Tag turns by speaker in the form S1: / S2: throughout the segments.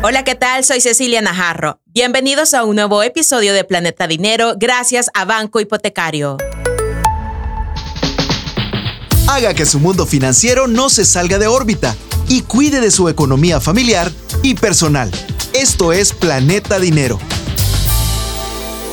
S1: Hola, ¿qué tal? Soy Cecilia Najarro. Bienvenidos a un nuevo episodio de Planeta Dinero gracias a Banco Hipotecario.
S2: Haga que su mundo financiero no se salga de órbita y cuide de su economía familiar y personal. Esto es Planeta Dinero.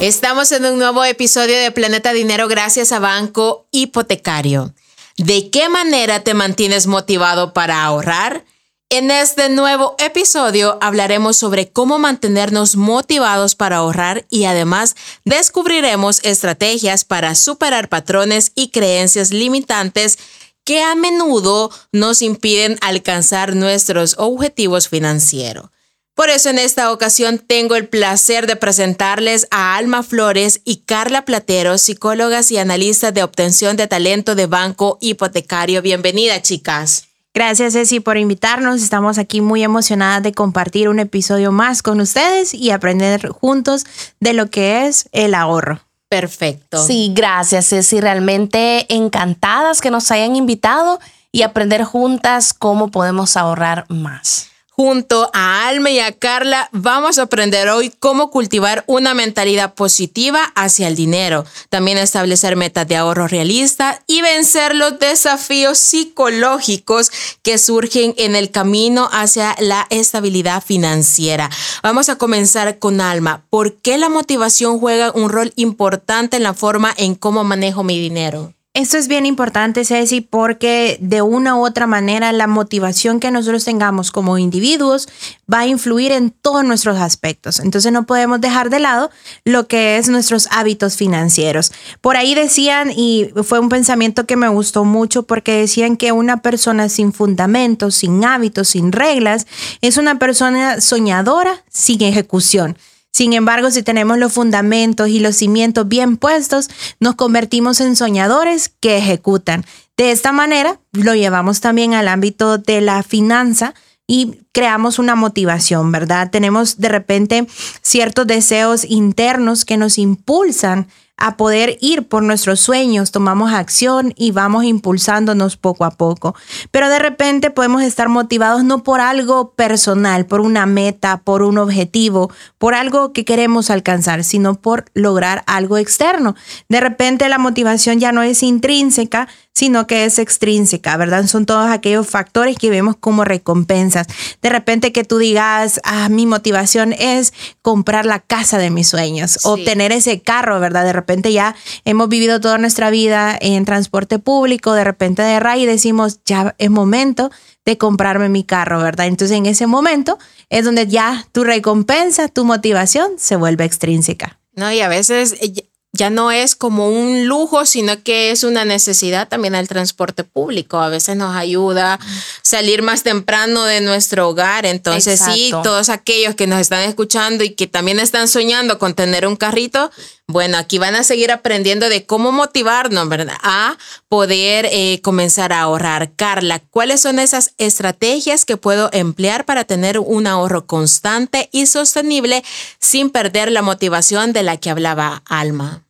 S1: Estamos en un nuevo episodio de Planeta Dinero gracias a Banco Hipotecario. ¿De qué manera te mantienes motivado para ahorrar? En este nuevo episodio hablaremos sobre cómo mantenernos motivados para ahorrar y además descubriremos estrategias para superar patrones y creencias limitantes que a menudo nos impiden alcanzar nuestros objetivos financieros. Por eso en esta ocasión tengo el placer de presentarles a Alma Flores y Carla Platero, psicólogas y analistas de obtención de talento de Banco Hipotecario. Bienvenida, chicas.
S3: Gracias, Ceci, por invitarnos. Estamos aquí muy emocionadas de compartir un episodio más con ustedes y aprender juntos de lo que es el ahorro.
S1: Perfecto.
S4: Sí, gracias, Ceci. Realmente encantadas que nos hayan invitado y aprender juntas cómo podemos ahorrar más.
S1: Junto a Alma y a Carla vamos a aprender hoy cómo cultivar una mentalidad positiva hacia el dinero, también establecer metas de ahorro realista y vencer los desafíos psicológicos que surgen en el camino hacia la estabilidad financiera. Vamos a comenzar con Alma. ¿Por qué la motivación juega un rol importante en la forma en cómo manejo mi dinero?
S3: Esto es bien importante, Ceci, porque de una u otra manera la motivación que nosotros tengamos como individuos va a influir en todos nuestros aspectos. Entonces no podemos dejar de lado lo que es nuestros hábitos financieros. Por ahí decían, y fue un pensamiento que me gustó mucho, porque decían que una persona sin fundamentos, sin hábitos, sin reglas, es una persona soñadora sin ejecución. Sin embargo, si tenemos los fundamentos y los cimientos bien puestos, nos convertimos en soñadores que ejecutan. De esta manera, lo llevamos también al ámbito de la finanza y creamos una motivación, ¿verdad? Tenemos de repente ciertos deseos internos que nos impulsan a poder ir por nuestros sueños, tomamos acción y vamos impulsándonos poco a poco. Pero de repente podemos estar motivados no por algo personal, por una meta, por un objetivo, por algo que queremos alcanzar, sino por lograr algo externo. De repente la motivación ya no es intrínseca, sino que es extrínseca, ¿verdad? Son todos aquellos factores que vemos como recompensas. De repente que tú digas, ah, mi motivación es comprar la casa de mis sueños, obtener ese carro, ¿verdad? De repente ya hemos vivido toda nuestra vida en transporte público, de repente de RAI y decimos, ya es momento de comprarme mi carro, ¿verdad? Entonces en ese momento es donde ya tu recompensa, tu motivación se vuelve extrínseca.
S1: No, y a veces eh, ya no es como un lujo, sino que es una necesidad también al transporte público. A veces nos ayuda salir más temprano de nuestro hogar. Entonces, sí, todos aquellos que nos están escuchando y que también están soñando con tener un carrito, bueno, aquí van a seguir aprendiendo de cómo motivarnos. A poder eh, comenzar a ahorrar. Carla, ¿cuáles son esas estrategias que puedo emplear para tener un ahorro constante y sostenible sin perder la motivación de la que hablaba Alma?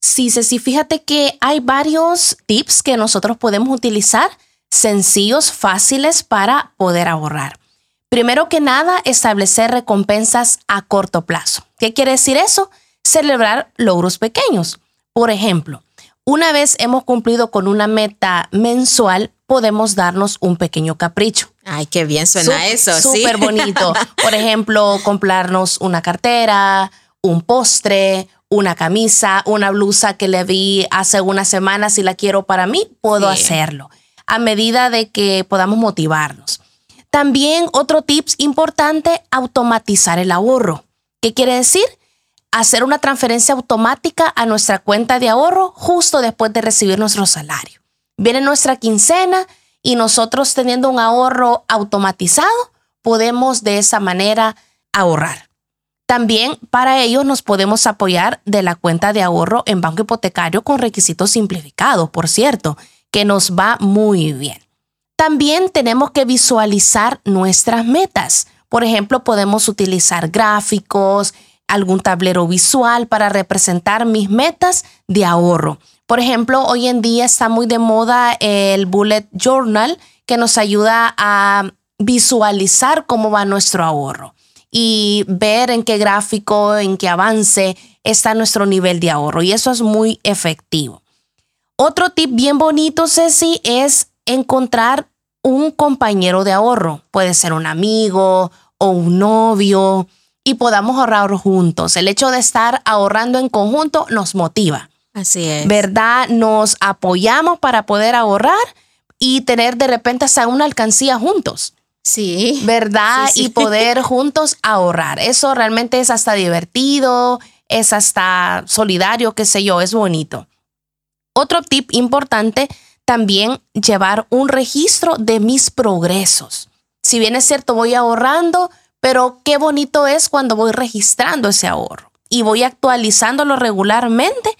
S4: Sí, Ceci, fíjate que hay varios tips que nosotros podemos utilizar, sencillos, fáciles para poder ahorrar. Primero que nada, establecer recompensas a corto plazo. ¿Qué quiere decir eso? Celebrar logros pequeños. Por ejemplo, una vez hemos cumplido con una meta mensual, podemos darnos un pequeño capricho.
S1: Ay, qué bien suena eso.
S4: Súper bonito. Por ejemplo, comprarnos una cartera, un postre, una camisa, una blusa que le vi hace unas semanas y la quiero para mí, puedo hacerlo a medida de que podamos motivarnos. También otro tips importante, automatizar el ahorro. ¿Qué quiere decir? Hacer una transferencia automática a nuestra cuenta de ahorro justo después de recibir nuestro salario. Viene nuestra quincena y nosotros teniendo un ahorro automatizado, podemos de esa manera ahorrar. También para ello nos podemos apoyar de la cuenta de ahorro en banco hipotecario con requisitos simplificados, por cierto, que nos va muy bien. También tenemos que visualizar nuestras metas. Por ejemplo, podemos utilizar gráficos, algún tablero visual para representar mis metas de ahorro. Por ejemplo, hoy en día está muy de moda el bullet journal que nos ayuda a visualizar cómo va nuestro ahorro. y ver en qué gráfico, en qué avance está nuestro nivel de ahorro. Y eso es muy efectivo. Otro tip bien bonito, Ceci, es encontrar un compañero de ahorro. Puede ser un amigo o un novio y podamos ahorrar juntos. El hecho de estar ahorrando en conjunto nos motiva.
S1: Así es.
S4: ¿Verdad? Nos apoyamos para poder ahorrar y tener de repente hasta una alcancía juntos.
S1: Sí.
S4: ¿Verdad? Y poder juntos ahorrar. Eso realmente es hasta divertido, es hasta solidario, qué sé yo, es bonito. Otro tip importante, también llevar un registro de mis progresos. Si bien es cierto, voy ahorrando, pero qué bonito es cuando voy registrando ese ahorro y voy actualizándolo regularmente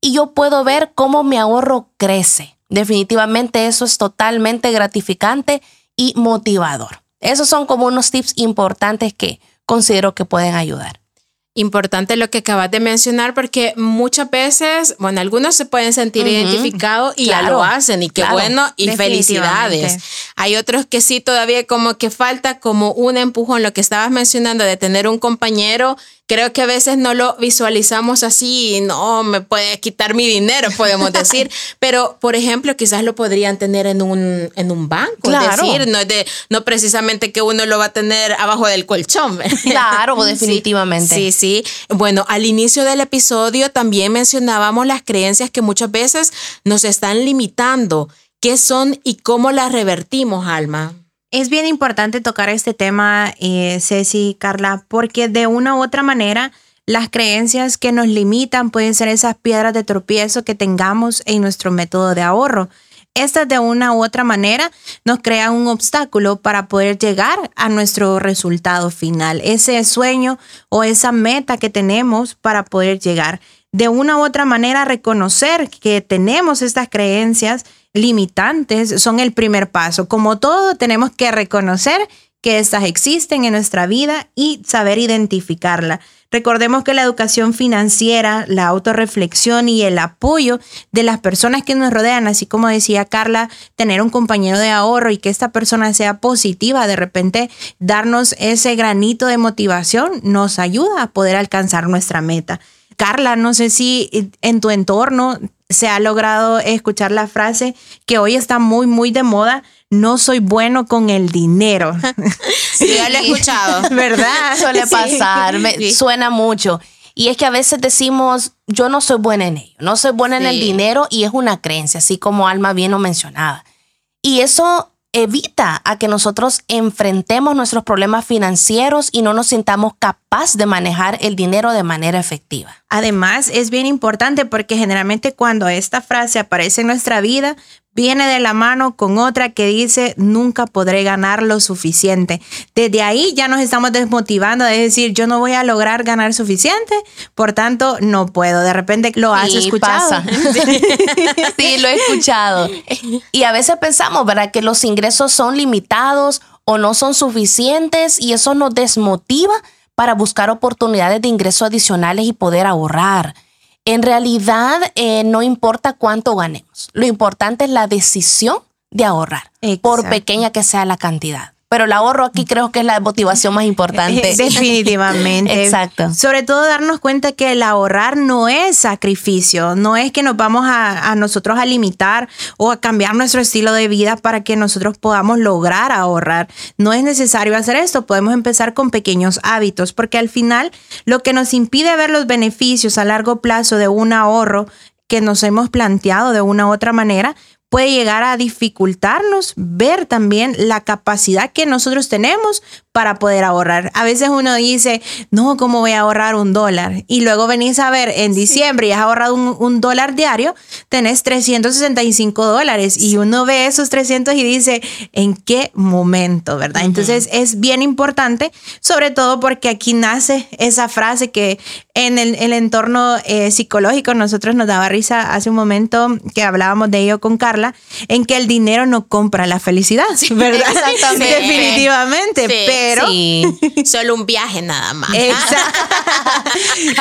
S4: y yo puedo ver cómo mi ahorro crece. Definitivamente eso es totalmente gratificante y motivador. Esos son como unos tips importantes que considero que pueden ayudar.
S1: Importante lo que acabas de mencionar porque muchas veces, bueno, algunos se pueden sentir identificados y ya lo hacen y qué bueno y felicidades. Hay otros que sí todavía como que falta como un empujón, lo que estabas mencionando de tener un compañero creo que a veces no lo visualizamos así, no me puede quitar mi dinero, podemos decir, pero por ejemplo, quizás lo podrían tener en un, en un banco, claro. decir, no, de, no precisamente que uno lo va a tener abajo del colchón.
S4: Claro, definitivamente.
S1: Sí, sí. Bueno, al inicio del episodio también mencionábamos las creencias que muchas veces nos están limitando. ¿Qué son y cómo las revertimos, Alma?
S3: Es bien importante tocar este tema, eh, Ceci, Carla, porque de una u otra manera las creencias que nos limitan pueden ser esas piedras de tropiezo que tengamos en nuestro método de ahorro. Estas de una u otra manera nos crean un obstáculo para poder llegar a nuestro resultado final, ese sueño o esa meta que tenemos para poder llegar. De una u otra manera reconocer que tenemos estas creencias limitantes son el primer paso. Como todo, tenemos que reconocer que estas existen en nuestra vida y saber identificarla. Recordemos que la educación financiera, la autorreflexión y el apoyo de las personas que nos rodean, así como decía Carla, tener un compañero de ahorro y que esta persona sea positiva, de repente darnos ese granito de motivación nos ayuda a poder alcanzar nuestra meta. Carla, no sé si en tu entorno se ha logrado escuchar la frase que hoy está muy, muy de moda, no soy bueno con el dinero.
S1: Sí, ya lo he escuchado.
S3: ¿Verdad?
S4: Suele pasar, me, suena mucho. Y es que a veces decimos, yo no soy buena en ello, no soy buena en el dinero y es una creencia, así como Alma bien lo mencionaba. Y eso evita a que nosotros enfrentemos nuestros problemas financieros y no nos sintamos capaz de manejar el dinero de manera efectiva.
S3: Además, es bien importante porque generalmente cuando esta frase aparece en nuestra vida, viene de la mano con otra que dice, nunca podré ganar lo suficiente. Desde ahí ya nos estamos desmotivando de decir, yo no voy a lograr ganar suficiente, por tanto, no puedo. De repente lo has escuchado.
S4: sí, lo he escuchado. Y a veces pensamos, ¿verdad? Que los ingresos son limitados o no son suficientes y eso nos desmotiva para buscar oportunidades de ingresos adicionales y poder ahorrar. En realidad, eh, no importa cuánto ganemos. Lo importante es la decisión de ahorrar, por pequeña que sea la cantidad. Pero el ahorro aquí creo que es la motivación más importante.
S3: Definitivamente.
S4: Exacto.
S3: Sobre todo darnos cuenta que el ahorrar no es sacrificio, no es que nos vamos a, a, nosotros a limitar o a cambiar nuestro estilo de vida para que nosotros podamos lograr ahorrar. No es necesario hacer esto, podemos empezar con pequeños hábitos, porque al final lo que nos impide ver los beneficios a largo plazo de un ahorro que nos hemos planteado de una u otra manera, puede llegar a dificultarnos ver también la capacidad que nosotros tenemos para poder ahorrar. A veces uno dice, no, ¿cómo voy a ahorrar un dólar? Y luego venís a ver en diciembre y has ahorrado un, dólar diario, tenés 365 dólares y uno ve esos 300 y dice, ¿en qué momento? ¿Verdad? Entonces es bien importante, sobre todo porque aquí nace esa frase que en el, entorno eh, psicológico nosotros nos daba risa hace un momento que hablábamos de ello con En que el dinero no compra la felicidad, ¿verdad?
S1: Exactamente.
S3: Definitivamente, pero
S1: solo un viaje nada más.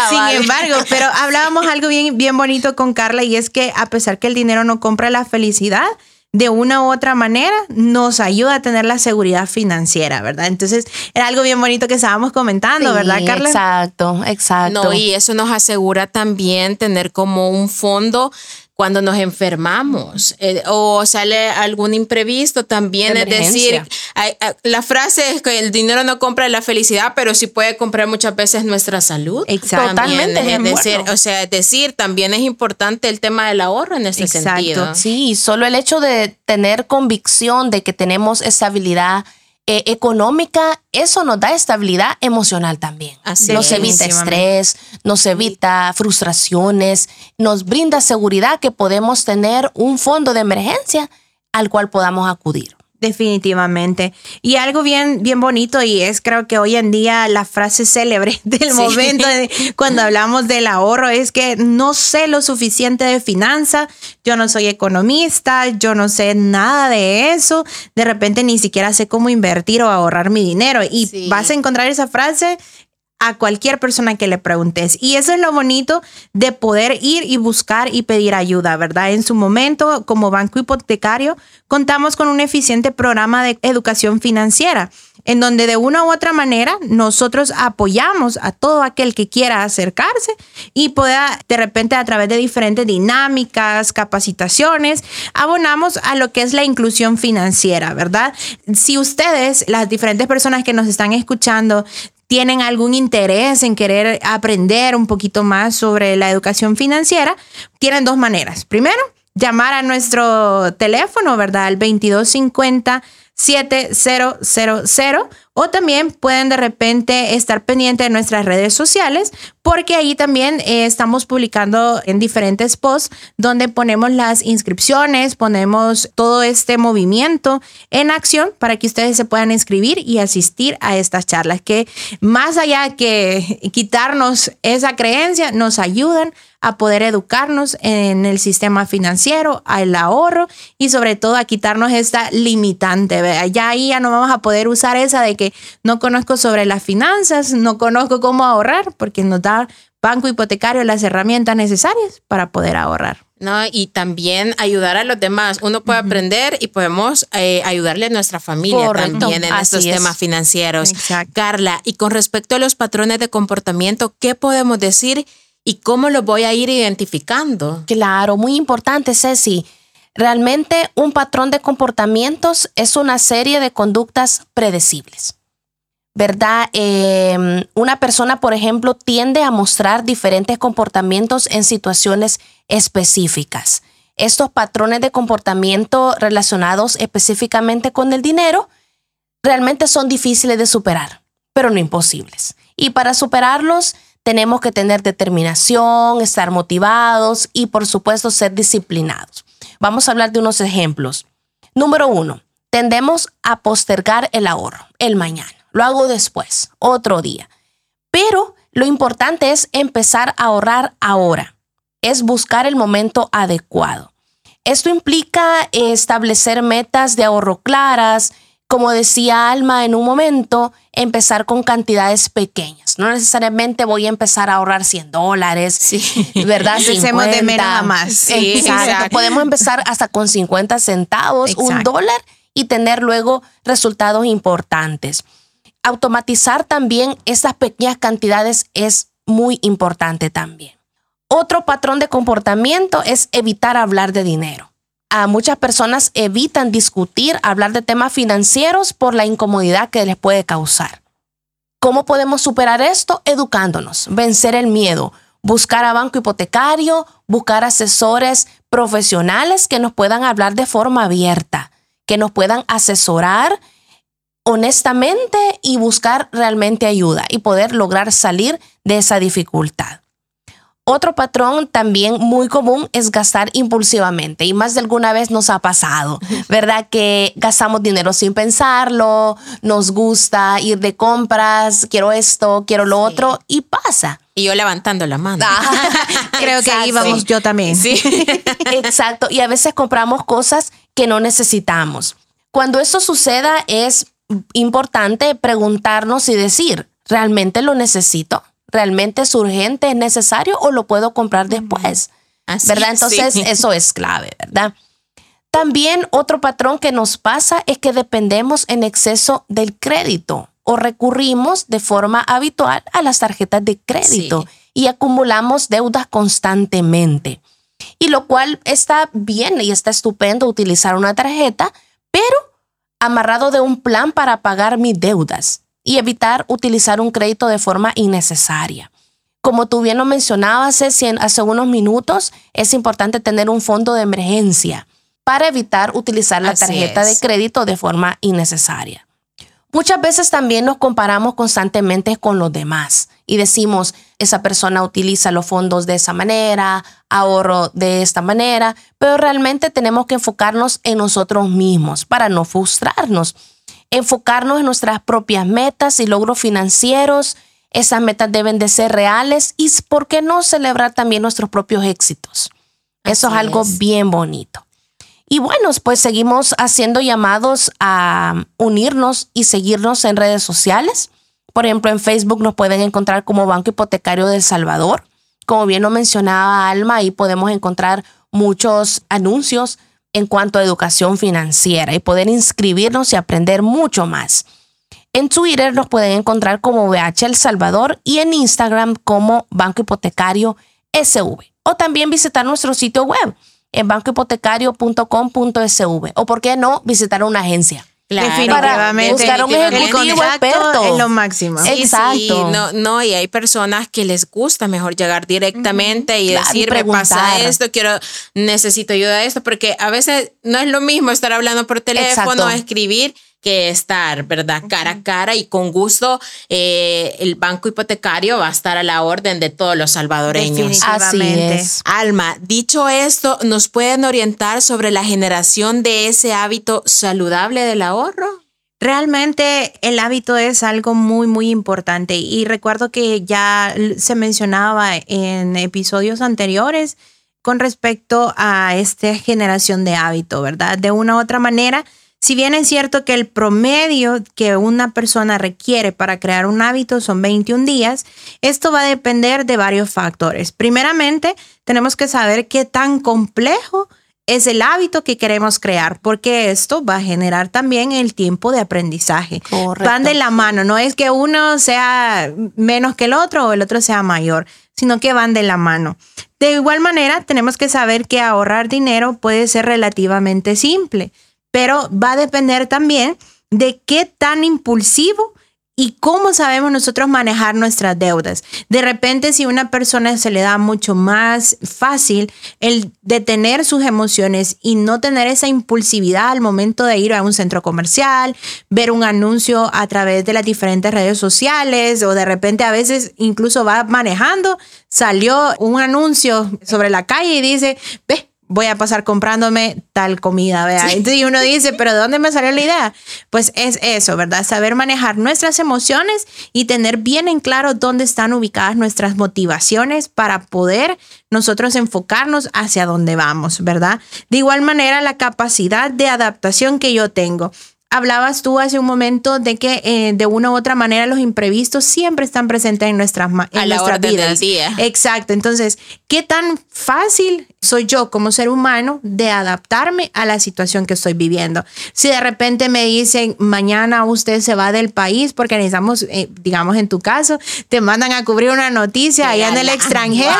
S3: Sin embargo, pero hablábamos algo bien, bien bonito con Carla y es que a pesar que el dinero no compra la felicidad, de una u otra manera nos ayuda a tener la seguridad financiera, ¿verdad? Entonces, era algo bien bonito que estábamos comentando, ¿verdad, Carla?
S4: Exacto, exacto.
S1: No, y eso nos asegura también tener como un fondo cuando nos enfermamos eh, o sale algún imprevisto también. Es decir, la frase es que el dinero no compra la felicidad, pero sí puede comprar muchas veces nuestra salud.
S4: Exactamente.
S1: Es decir, o sea, es decir, también es importante el tema del ahorro en ese sentido.
S4: Sí, solo el hecho de tener convicción de que tenemos estabilidad eh, económica, eso nos da estabilidad emocional también. nos evita estrés, nos evita frustraciones, nos brinda seguridad que podemos tener un fondo de emergencia al cual podamos acudir.
S3: Definitivamente. Y algo bien, bien bonito y es creo que hoy en día la frase célebre del momento de, cuando hablamos del ahorro es que no sé lo suficiente de finanza, yo no soy economista, yo no sé nada de eso, de repente ni siquiera sé cómo invertir o ahorrar mi dinero. Y vas a encontrar esa frase a cualquier persona que le preguntes. Y eso es lo bonito de poder ir y buscar y pedir ayuda, ¿verdad? En su momento, como banco hipotecario, contamos con un eficiente programa de educación financiera, en donde de una u otra manera nosotros apoyamos a todo aquel que quiera acercarse y pueda de repente a través de diferentes dinámicas, capacitaciones, abonamos a lo que es la inclusión financiera, ¿verdad? Si ustedes, las diferentes personas que nos están escuchando, tienen algún interés en querer aprender un poquito más sobre la educación financiera, tienen dos maneras. Primero, llamar a nuestro teléfono, ¿verdad? Al 2250 7000 o también pueden de repente estar pendientes de nuestras redes sociales porque ahí también eh, estamos publicando en diferentes posts donde ponemos las inscripciones, ponemos todo este movimiento en acción para que ustedes se puedan inscribir y asistir a estas charlas que más allá que quitarnos esa creencia, nos ayudan a poder educarnos en el sistema financiero, al ahorro y sobre todo a quitarnos esta limitante. Ya ahí ya no vamos a poder usar esa de que no conozco sobre las finanzas, no conozco cómo ahorrar, porque nos da banco hipotecario las herramientas necesarias para poder ahorrar.
S1: No, y también ayudar a los demás. Uno puede aprender y podemos eh, ayudarle a nuestra familia también en estos temas financieros. Carla, y con respecto a los patrones de comportamiento, ¿qué podemos decir y cómo los voy a ir identificando?
S4: Claro, muy importante, Ceci. Realmente un patrón de comportamientos es una serie de conductas predecibles. ¿Verdad? Em, una persona, por ejemplo, tiende a mostrar diferentes comportamientos en situaciones específicas. Estos patrones de comportamiento relacionados específicamente con el dinero realmente son difíciles de superar, pero no imposibles. Y para superarlos tenemos que tener determinación, estar motivados y por supuesto ser disciplinados. Vamos a hablar de unos ejemplos. Número uno, tendemos a postergar el ahorro, el mañana lo hago después, otro día. Pero lo importante es empezar a ahorrar ahora, es buscar el momento adecuado. Esto implica establecer metas de ahorro claras, como decía Alma en un momento, empezar con cantidades pequeñas. No necesariamente voy a empezar a ahorrar 100 dólares, sí. ¿verdad?
S3: Empecemos de menos más.
S4: Sí, Podemos empezar hasta con 50 centavos, un dólar y tener luego resultados importantes automatizar también esas pequeñas cantidades es muy importante también. Otro patrón de comportamiento es evitar hablar de dinero. A muchas personas evitan discutir, hablar de temas financieros por la incomodidad que les puede causar. ¿Cómo podemos superar esto? Educándonos, vencer el miedo, buscar a banco hipotecario, buscar asesores profesionales que nos puedan hablar de forma abierta, que nos puedan asesorar honestamente y buscar realmente ayuda y poder lograr salir de esa dificultad. Otro patrón también muy común es gastar impulsivamente y más de alguna vez nos ha pasado, ¿verdad? Que gastamos dinero sin pensarlo, nos gusta ir de compras, quiero esto, quiero lo otro y pasa.
S1: Y yo levantando la mano.
S3: Ah, creo que ahí vamos yo también.
S4: Sí. Exacto. Y a veces compramos cosas que no necesitamos. Cuando esto suceda es importante preguntarnos y decir, ¿realmente lo necesito? ¿Realmente es urgente, es necesario o lo puedo comprar después? ¿Verdad? Entonces, eso es clave, ¿verdad? También otro patrón que nos pasa es que dependemos en exceso del crédito o recurrimos de forma habitual a las tarjetas de crédito y acumulamos deudas constantemente. Y lo cual está bien y está estupendo utilizar una tarjeta, pero amarrado de un plan para pagar mis deudas y evitar utilizar un crédito de forma innecesaria. Como tú bien lo mencionabas hace unos minutos, es importante tener un fondo de emergencia para evitar utilizar la tarjeta de crédito de forma innecesaria. Muchas veces también nos comparamos constantemente con los demás y decimos, esa persona utiliza los fondos de esa manera, ahorro de esta manera, pero realmente tenemos que enfocarnos en nosotros mismos para no frustrarnos, enfocarnos en nuestras propias metas y logros financieros. Esas metas deben de ser reales y, ¿por qué no celebrar también nuestros propios éxitos? Eso es algo bien bonito. Y bueno, pues seguimos haciendo llamados a unirnos y seguirnos en redes sociales. Por ejemplo, en Facebook nos pueden encontrar como Banco Hipotecario del Salvador. Como bien lo mencionaba Alma, ahí podemos encontrar muchos anuncios en cuanto a educación financiera y poder inscribirnos y aprender mucho más. En Twitter nos pueden encontrar como BH El Salvador y en Instagram como Banco Hipotecario SV. O también visitar nuestro sitio web en bancohipotecario.com.sv o por qué no visitar una agencia.
S3: Definitivamente.
S4: buscar un ejecutivo experto.
S3: Es lo máximo.
S1: Exacto. no, no, y hay personas que les gusta mejor llegar directamente y decir, me pasa esto, quiero, necesito ayuda a esto, porque a veces no es lo mismo estar hablando por teléfono, escribir que estar, ¿verdad? Cara a cara y con gusto eh, el banco hipotecario va a estar a la orden de todos los salvadoreños.
S4: Así es.
S1: Alma, dicho esto, ¿nos pueden orientar sobre la generación de ese hábito saludable del ahorro?
S3: Realmente el hábito es algo muy, muy importante y recuerdo que ya se mencionaba en episodios anteriores con respecto a esta generación de hábito, ¿verdad? De una u otra manera, si bien es cierto que el promedio que una persona requiere para crear un hábito son 21 días, esto va a depender de varios factores. Primeramente, tenemos que saber qué tan complejo es el hábito que queremos crear, porque esto va a generar también el tiempo de aprendizaje. Van de la mano, no es que uno sea menos que el otro o el otro sea mayor, sino que van de la mano. De igual manera, tenemos que saber que ahorrar dinero puede ser relativamente simple pero va a depender también de qué tan impulsivo y cómo sabemos nosotros manejar nuestras deudas. De repente, si a una persona se le da mucho más fácil el detener sus emociones y no tener esa impulsividad al momento de ir a un centro comercial, ver un anuncio a través de las diferentes redes sociales o de repente a veces incluso va manejando, salió un anuncio sobre la calle y dice, ve, voy a pasar comprándome tal comida, ¿verdad? Entonces uno dice, pero ¿de dónde me salió la idea? Pues es eso, ¿verdad? Saber manejar nuestras emociones y tener bien en claro dónde están ubicadas nuestras motivaciones para poder nosotros enfocarnos hacia dónde vamos, ¿verdad? De igual manera, la capacidad de adaptación que yo tengo. Hablabas tú hace un momento de que eh, de una u otra manera los imprevistos siempre están presentes en nuestras, en nuestras vidas.
S1: día.
S3: Exacto. Entonces, ¿qué tan fácil soy yo como ser humano de adaptarme a la situación que estoy viviendo? Si de repente me dicen, mañana usted se va del país porque necesitamos, eh, digamos en tu caso, te mandan a cubrir una noticia allá en el extranjero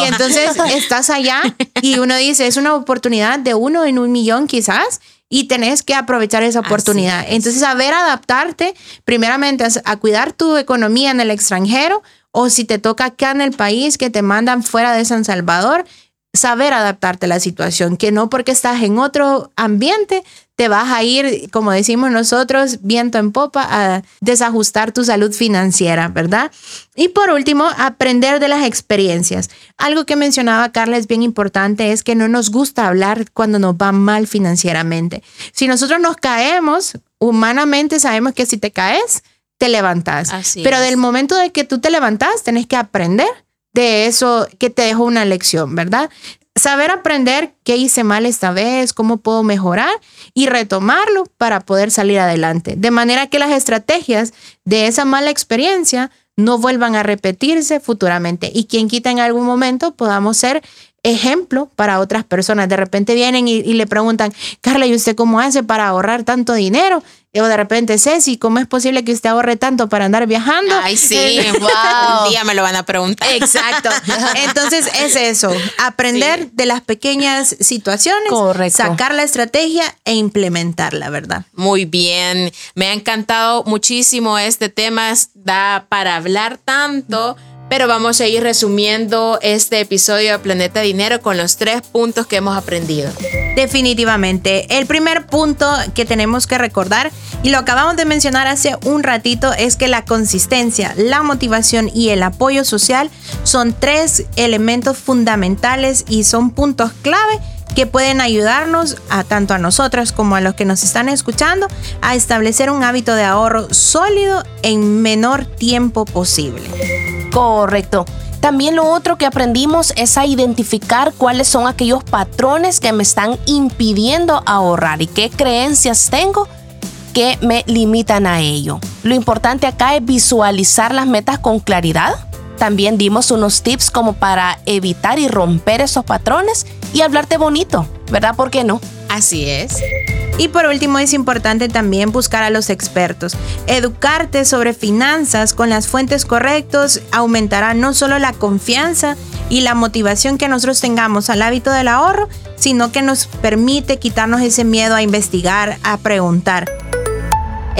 S3: y entonces estás allá y uno dice, es una oportunidad de uno en un millón quizás y tenés que aprovechar esa oportunidad. Entonces, saber adaptarte, primeramente, a, cuidar tu economía en el extranjero o si te toca acá en el país que te mandan fuera de San Salvador, saber adaptarte a la situación, que no porque estás en otro ambiente te vas a ir, como decimos nosotros, viento en popa a desajustar tu salud financiera, ¿verdad? Y por último, aprender de las experiencias. Algo que mencionaba Carla es bien importante, es que no nos gusta hablar cuando nos va mal financieramente. Si nosotros nos caemos, humanamente sabemos que si te caes, te levantas. Pero del momento de que tú te levantas, tenés que aprender de eso que te dejó una lección, ¿verdad? saber aprender qué hice mal esta vez, cómo puedo mejorar y retomarlo para poder salir adelante. De manera que las estrategias de esa mala experiencia no vuelvan a repetirse futuramente y quien quita en algún momento podamos ser ejemplo para otras personas. De repente vienen y, le preguntan, Carla, ¿y usted cómo hace para ahorrar tanto dinero? O de repente, Ceci, ¿cómo es posible que usted ahorre tanto para andar viajando?
S1: Ay, sí, wow. Un día me lo van a preguntar.
S3: Exacto. Entonces es eso, aprender de las pequeñas situaciones, sacar la estrategia e implementarla, ¿verdad?
S1: Muy bien. Me ha encantado muchísimo este tema, da para hablar tanto pero vamos a ir resumiendo este episodio de Planeta Dinero con los tres puntos que hemos aprendido.
S3: Definitivamente. El primer punto que tenemos que recordar, y lo acabamos de mencionar hace un ratito, es que la consistencia, la motivación y el apoyo social son tres elementos fundamentales y son puntos clave que pueden ayudarnos a tanto a nosotras como a los que nos están escuchando a establecer un hábito de ahorro sólido en menor tiempo posible.
S4: Correcto. También lo otro que aprendimos es a identificar cuáles son aquellos patrones que me están impidiendo ahorrar y qué creencias tengo que me limitan a ello. Lo importante acá es visualizar las metas con claridad. También dimos unos tips como para evitar y romper esos patrones y hablarte bonito, ¿verdad? ¿Por qué no?
S1: Así es.
S3: Y por último es importante también buscar a los expertos. Educarte sobre finanzas con las fuentes correctas aumentará no solo la confianza y la motivación que nosotros tengamos al hábito del ahorro, sino que nos permite quitarnos ese miedo a investigar, a preguntar.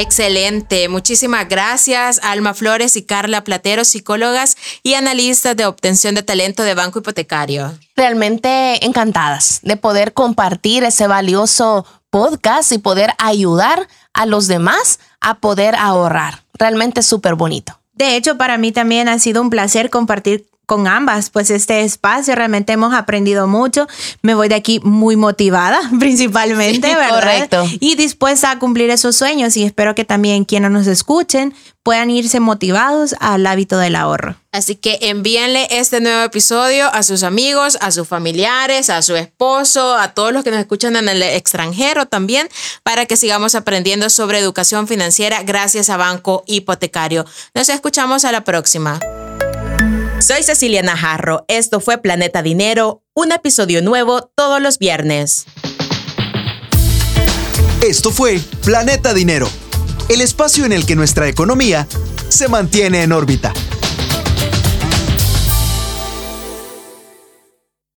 S1: Excelente, muchísimas gracias Alma Flores y Carla Platero, psicólogas y analistas de obtención de talento de Banco Hipotecario.
S4: Realmente encantadas de poder compartir ese valioso podcast y poder ayudar a los demás a poder ahorrar. Realmente súper bonito.
S3: De hecho, para mí también ha sido un placer compartir con ambas, pues este espacio realmente hemos aprendido mucho. Me voy de aquí muy motivada, principalmente, ¿verdad? Correcto. Y dispuesta a cumplir esos sueños y espero que también quienes nos escuchen puedan irse motivados al hábito del ahorro.
S1: Así que envíenle este nuevo episodio a sus amigos, a sus familiares, a su esposo, a todos los que nos escuchan en el extranjero también, para que sigamos aprendiendo sobre educación financiera gracias a Banco Hipotecario. Nos escuchamos a la próxima. Soy Cecilia Najarro. Esto fue Planeta Dinero, un episodio nuevo todos los viernes.
S2: Esto fue Planeta Dinero, el espacio en el que nuestra economía se mantiene en órbita.